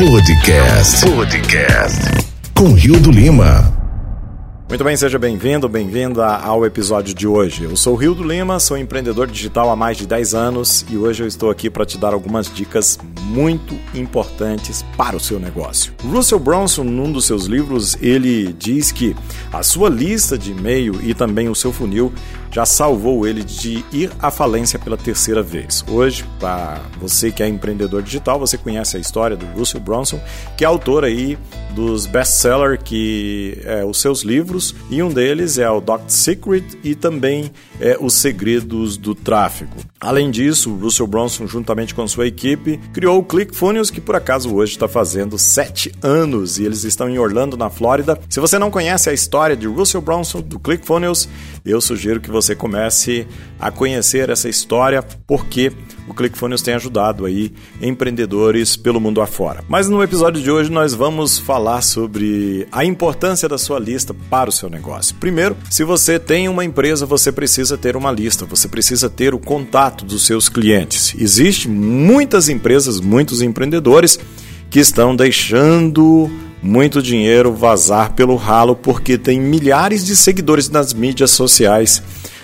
Podcast. Podcast. Com Rio do Lima. Muito bem, seja bem-vindo, bem-vinda ao episódio de hoje. Eu sou Rio do Lima, sou empreendedor digital há mais de 10 anos e hoje eu estou aqui para te dar algumas dicas muito importantes para o seu negócio. Russell Bronson, num dos seus livros, ele diz que a sua lista de e-mail e também o seu funil já salvou ele de ir à falência pela terceira vez. Hoje, para você que é empreendedor digital, você conhece a história do Russell Bronson, que é autor aí dos best-seller que é, os seus livros e um deles é o Dr. Secret e também é, Os Segredos do Tráfego. Além disso, Russell Bronson, juntamente com sua equipe, criou o ClickFunnels, que por acaso hoje está fazendo sete anos e eles estão em Orlando, na Flórida. Se você não conhece a história de Russell Bronson do ClickFunnels, eu sugiro que você comece a conhecer essa história, porque o ClickFunnels tem ajudado aí empreendedores pelo mundo afora. Mas no episódio de hoje nós vamos falar sobre a importância da sua lista para o seu negócio. Primeiro, se você tem uma empresa, você precisa ter uma lista, você precisa ter o contato dos seus clientes. Existem muitas empresas, muitos empreendedores que estão deixando muito dinheiro vazar pelo ralo porque tem milhares de seguidores nas mídias sociais,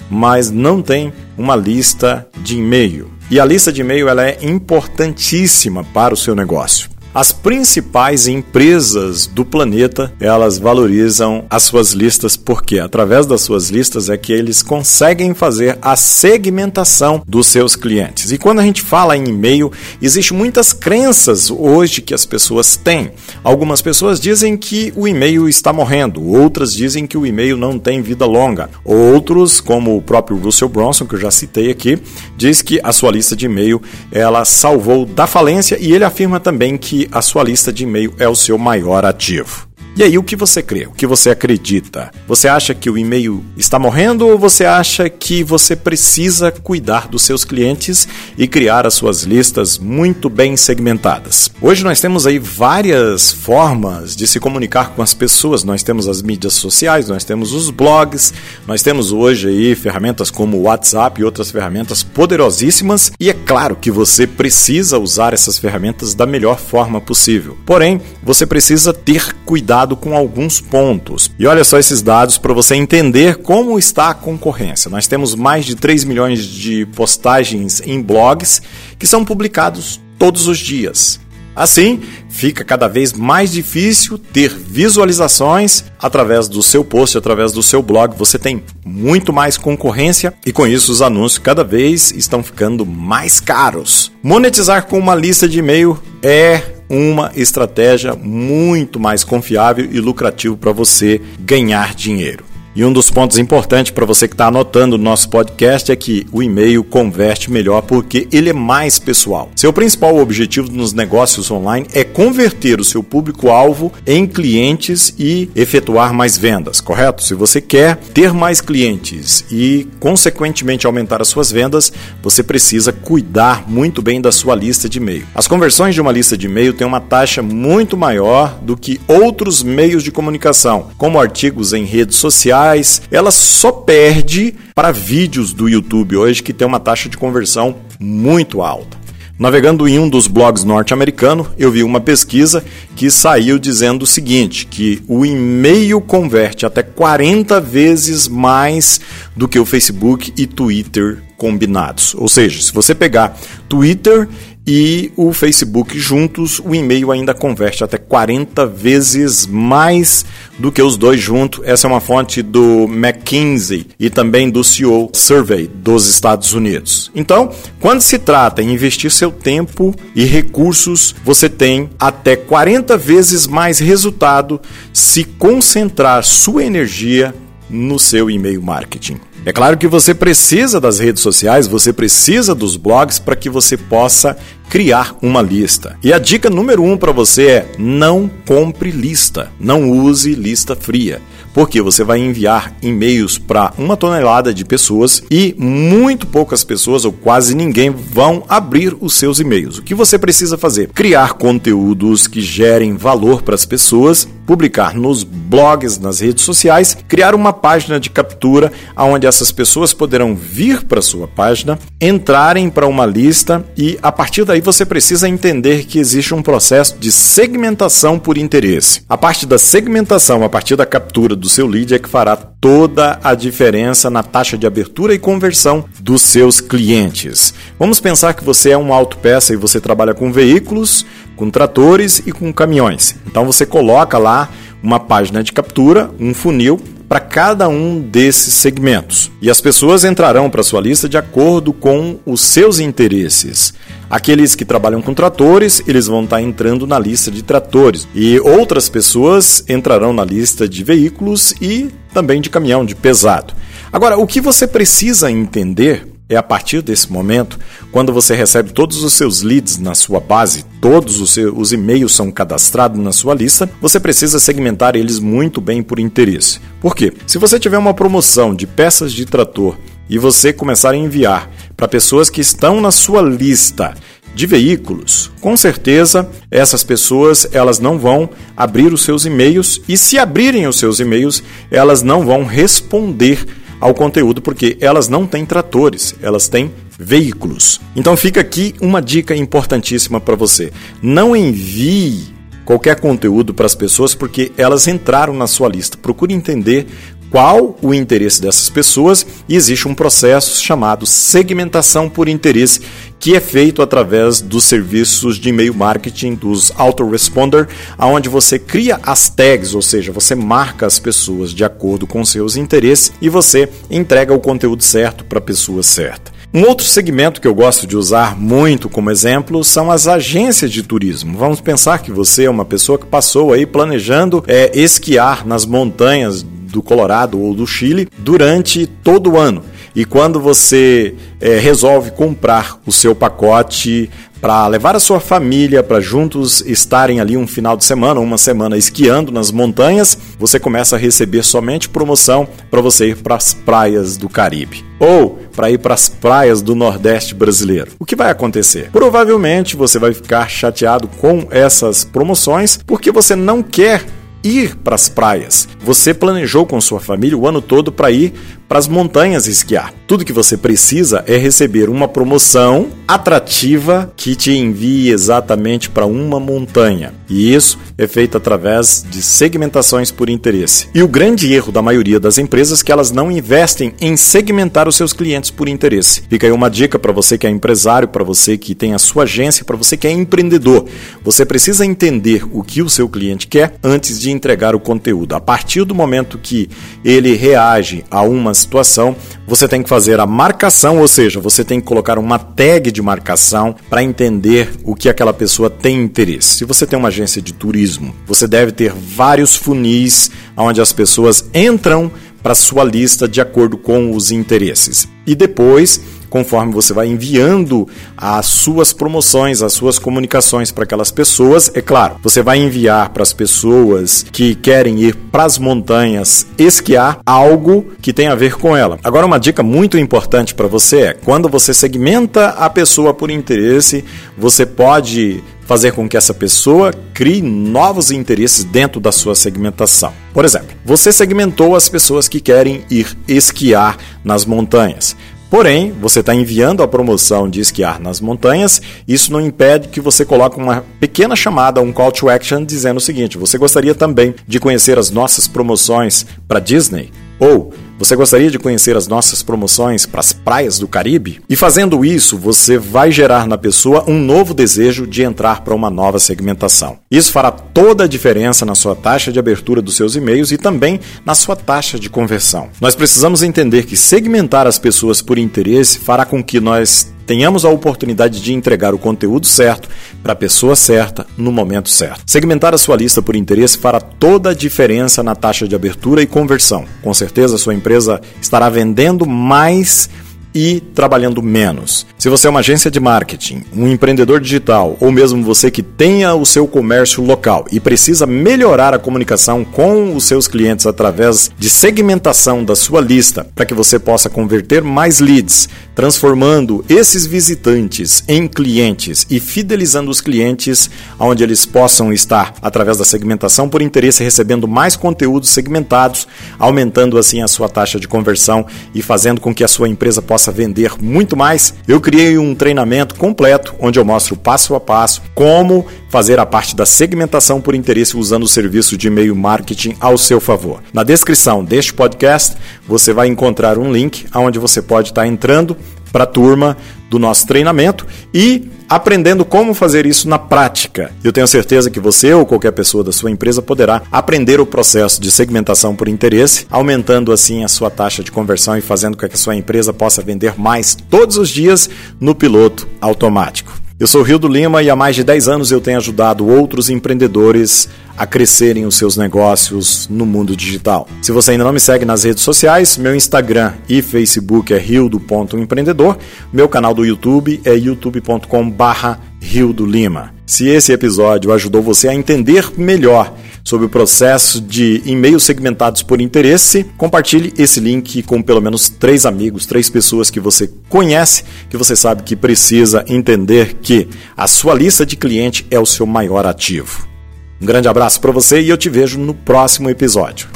mas não tem uma lista de e-mail. E a lista de e-mail ela é importantíssima para o seu negócio. As principais empresas do planeta, elas valorizam as suas listas porque através das suas listas é que eles conseguem fazer a segmentação dos seus clientes. E quando a gente fala em e-mail, existem muitas crenças hoje que as pessoas têm. Algumas pessoas dizem que o e-mail está morrendo, outras dizem que o e-mail não tem vida longa. Outros, como o próprio Russell Bronson, que eu já citei aqui, diz que a sua lista de e-mail ela salvou da falência e ele afirma também que a sua lista de e-mail é o seu maior ativo. E aí, o que você crê? O que você acredita? Você acha que o e-mail está morrendo ou você acha que você precisa cuidar dos seus clientes e criar as suas listas muito bem segmentadas? Hoje nós temos aí várias formas de se comunicar com as pessoas. Nós temos as mídias sociais, nós temos os blogs, nós temos hoje aí ferramentas como o WhatsApp e outras ferramentas poderosíssimas. E é claro que você precisa usar essas ferramentas da melhor forma possível. Porém, você precisa ter cuidado com alguns pontos. E olha só esses dados para você entender como está a concorrência. Nós temos mais de 3 milhões de postagens em blogs que são publicados todos os dias. Assim, fica cada vez mais difícil ter visualizações através do seu post, através do seu blog. Você tem muito mais concorrência e com isso os anúncios cada vez estão ficando mais caros. Monetizar com uma lista de e-mail é uma estratégia muito mais confiável e lucrativa para você ganhar dinheiro. E um dos pontos importantes para você que está anotando o nosso podcast é que o e-mail converte melhor porque ele é mais pessoal. Seu principal objetivo nos negócios online é converter o seu público-alvo em clientes e efetuar mais vendas, correto? Se você quer ter mais clientes e, consequentemente, aumentar as suas vendas, você precisa cuidar muito bem da sua lista de e-mail. As conversões de uma lista de e-mail têm uma taxa muito maior do que outros meios de comunicação, como artigos em redes sociais ela só perde para vídeos do YouTube hoje que tem uma taxa de conversão muito alta. Navegando em um dos blogs norte-americano, eu vi uma pesquisa que saiu dizendo o seguinte: que o e-mail converte até 40 vezes mais do que o Facebook e Twitter combinados. Ou seja, se você pegar Twitter e o Facebook juntos, o e-mail ainda converte até 40 vezes mais do que os dois juntos. Essa é uma fonte do McKinsey e também do CEO Survey dos Estados Unidos. Então, quando se trata em investir seu tempo e recursos, você tem até 40 vezes mais resultado se concentrar sua energia no seu e-mail marketing. É claro que você precisa das redes sociais, você precisa dos blogs para que você possa criar uma lista. E a dica número um para você é não compre lista, não use lista fria porque você vai enviar e-mails para uma tonelada de pessoas e muito poucas pessoas ou quase ninguém vão abrir os seus e-mails. O que você precisa fazer? Criar conteúdos que gerem valor para as pessoas, publicar nos blogs, nas redes sociais, criar uma página de captura onde as essas pessoas poderão vir para sua página, entrarem para uma lista e a partir daí você precisa entender que existe um processo de segmentação por interesse. A parte da segmentação, a partir da captura do seu lead é que fará toda a diferença na taxa de abertura e conversão dos seus clientes. Vamos pensar que você é um autopeça e você trabalha com veículos, com tratores e com caminhões. Então você coloca lá uma página de captura, um funil para cada um desses segmentos. E as pessoas entrarão para sua lista de acordo com os seus interesses. Aqueles que trabalham com tratores, eles vão estar entrando na lista de tratores. E outras pessoas entrarão na lista de veículos e também de caminhão, de pesado. Agora, o que você precisa entender é a partir desse momento, quando você recebe todos os seus leads na sua base, todos os, seus, os e-mails são cadastrados na sua lista, você precisa segmentar eles muito bem por interesse. Por quê? Se você tiver uma promoção de peças de trator e você começar a enviar para pessoas que estão na sua lista de veículos, com certeza essas pessoas elas não vão abrir os seus e-mails e se abrirem os seus e-mails, elas não vão responder ao conteúdo, porque elas não têm tratores, elas têm veículos. Então fica aqui uma dica importantíssima para você. Não envie qualquer conteúdo para as pessoas porque elas entraram na sua lista. Procure entender qual o interesse dessas pessoas e existe um processo chamado segmentação por interesse que é feito através dos serviços de e-mail marketing, dos autoresponder, aonde você cria as tags, ou seja, você marca as pessoas de acordo com seus interesses e você entrega o conteúdo certo para a pessoa certa. Um outro segmento que eu gosto de usar muito como exemplo são as agências de turismo. Vamos pensar que você é uma pessoa que passou aí planejando é, esquiar nas montanhas do Colorado ou do Chile durante todo o ano. E quando você é, resolve comprar o seu pacote para levar a sua família para juntos estarem ali um final de semana, uma semana esquiando nas montanhas, você começa a receber somente promoção para você ir para as praias do Caribe ou para ir para as praias do Nordeste brasileiro. O que vai acontecer? Provavelmente você vai ficar chateado com essas promoções porque você não quer ir para as praias. Você planejou com sua família o ano todo para ir para as montanhas esquiar. Tudo que você precisa é receber uma promoção atrativa que te envie exatamente para uma montanha. E isso é feito através de segmentações por interesse. E o grande erro da maioria das empresas é que elas não investem em segmentar os seus clientes por interesse. Fica aí uma dica para você que é empresário, para você que tem a sua agência, para você que é empreendedor. Você precisa entender o que o seu cliente quer antes de entregar o conteúdo. A partir do momento que ele reage a uma situação, você tem que fazer a marcação, ou seja, você tem que colocar uma tag de marcação para entender o que aquela pessoa tem interesse. Se você tem uma agência de turismo, você deve ter vários funis onde as pessoas entram para sua lista de acordo com os interesses. E depois conforme você vai enviando as suas promoções, as suas comunicações para aquelas pessoas. É claro, você vai enviar para as pessoas que querem ir para as montanhas esquiar algo que tem a ver com ela. Agora, uma dica muito importante para você é quando você segmenta a pessoa por interesse, você pode fazer com que essa pessoa crie novos interesses dentro da sua segmentação. Por exemplo, você segmentou as pessoas que querem ir esquiar nas montanhas. Porém, você está enviando a promoção de esquiar nas montanhas, isso não impede que você coloque uma pequena chamada, um call to action, dizendo o seguinte: você gostaria também de conhecer as nossas promoções para Disney? Ou você gostaria de conhecer as nossas promoções para as praias do Caribe? E fazendo isso, você vai gerar na pessoa um novo desejo de entrar para uma nova segmentação. Isso fará toda a diferença na sua taxa de abertura dos seus e-mails e também na sua taxa de conversão. Nós precisamos entender que segmentar as pessoas por interesse fará com que nós tenhamos a oportunidade de entregar o conteúdo certo para a pessoa certa no momento certo. Segmentar a sua lista por interesse fará toda a diferença na taxa de abertura e conversão. Com certeza, sua empresa estará vendendo mais e trabalhando menos. Se você é uma agência de marketing, um empreendedor digital ou mesmo você que tenha o seu comércio local e precisa melhorar a comunicação com os seus clientes através de segmentação da sua lista para que você possa converter mais leads, transformando esses visitantes em clientes e fidelizando os clientes onde eles possam estar através da segmentação por interesse recebendo mais conteúdos segmentados, aumentando assim a sua taxa de conversão e fazendo com que a sua empresa possa vender muito mais, eu criei um treinamento completo onde eu mostro passo a passo como fazer a parte da segmentação por interesse usando o serviço de e-mail marketing ao seu favor. Na descrição deste podcast, você vai encontrar um link onde você pode estar entrando para a turma do nosso treinamento e aprendendo como fazer isso na prática. Eu tenho certeza que você ou qualquer pessoa da sua empresa poderá aprender o processo de segmentação por interesse, aumentando assim a sua taxa de conversão e fazendo com que a sua empresa possa vender mais todos os dias no piloto automático. Eu sou Rio do Lima e há mais de 10 anos eu tenho ajudado outros empreendedores a crescerem os seus negócios no mundo digital. Se você ainda não me segue nas redes sociais, meu Instagram e Facebook é rio.empreendedor, meu canal do YouTube é youtube.com/barra Rio Lima. Se esse episódio ajudou você a entender melhor sobre o processo de e-mails segmentados por interesse, compartilhe esse link com pelo menos três amigos, três pessoas que você conhece, que você sabe que precisa entender que a sua lista de cliente é o seu maior ativo. Um grande abraço para você e eu te vejo no próximo episódio.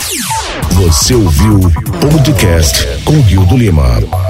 Você ouviu o podcast com Rio do Lima.